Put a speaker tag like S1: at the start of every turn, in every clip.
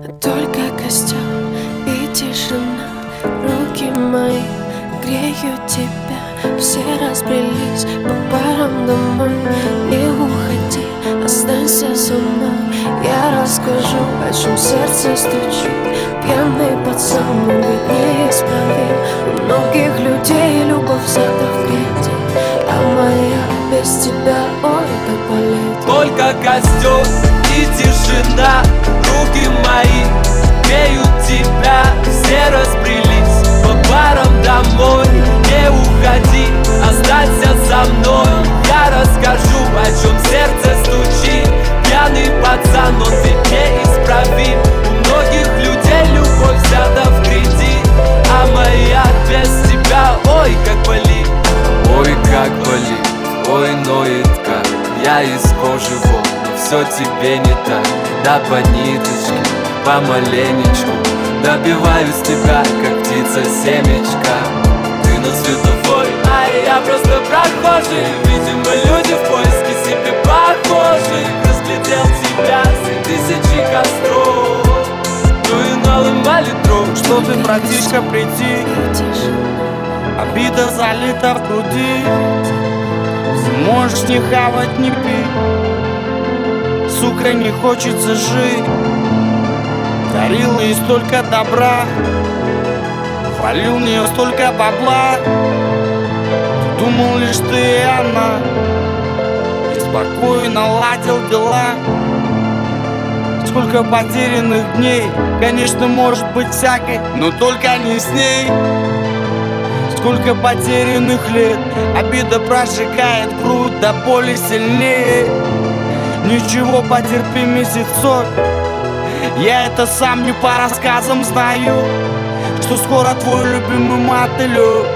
S1: Только костер и тишина. Руки мои греют тебя. Все разбрелись по парам домой. Не уходи, останься со мной. Я расскажу, о чем сердце стучит. Пьяный пацан, мы неисправим. У многих людей любовь взята А моя без тебя, ой, как болит
S2: Только костер и тишина. Руки мои греют тебя Все разбрелись. По барам домой Не уходи, останься со мной. Я расскажу, о чем сердце стучит. Пьяный пацан, он ведь неисправим. У многих людей любовь взята в кредит. А моя без тебя, ой, как болит. Ой, как болит, ой, ноет как Я из кожи вон, все тебе не так. Да по ниточке, помаленечку Добиваюсь тебя, как птица семечка. Ты на светофоре, а я просто прохожий. Видимо, люди в поиске себе похожих Разглядел тебя за тысячи костров. Ну и наломали дров
S3: Что ты, братишка, приди Обида залита в груди. Можешь не хавать, не пить Сука, не хочется жить. Дарил ей столько добра Хвалил в нее столько бабла. Думал лишь ты и она И спокойно ладил дела. Сколько потерянных дней Конечно, может быть всякой Но только не с ней. Сколько потерянных лет Обида прожигает грудь до боли сильнее Ничего, потерпи месяцок. Я это сам не по рассказам знаю Что скоро твой любимый мотылек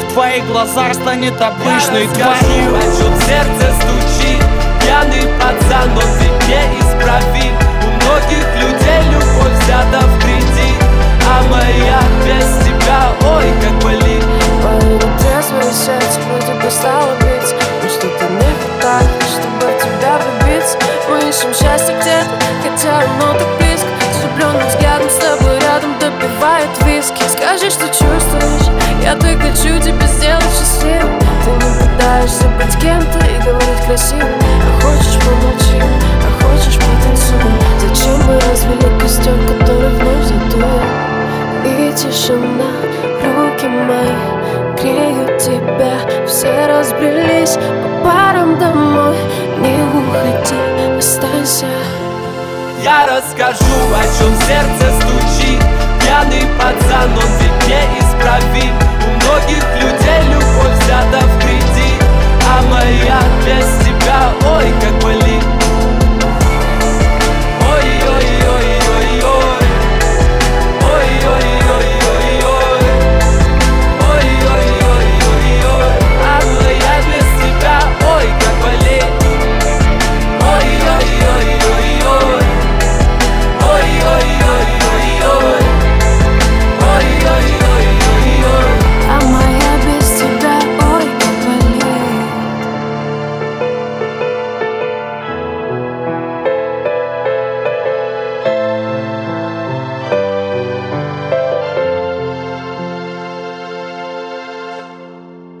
S3: В твоих глазах станет обычной тварью.
S2: о чем сердце стучит. Пьяный пацан, он ведь неисправим У многих людей любовь
S1: ищем счастье где-то, хотя оно так близко. С влюбленным взглядом с тобой рядом допивает виски. Скажи, что чувствуешь, я так хочу тебя сделать счастливым. Ты не пытаешься быть кем-то и говорить красиво. А хочешь помолчи, а хочешь потанцуем. Зачем мы развели костер, который вновь задует и тишина, руки мои греют тебя. Все разбрелись по парам домой. Не
S2: расскажу, о чем сердце стучит. Пьяный пацан, он ведь не из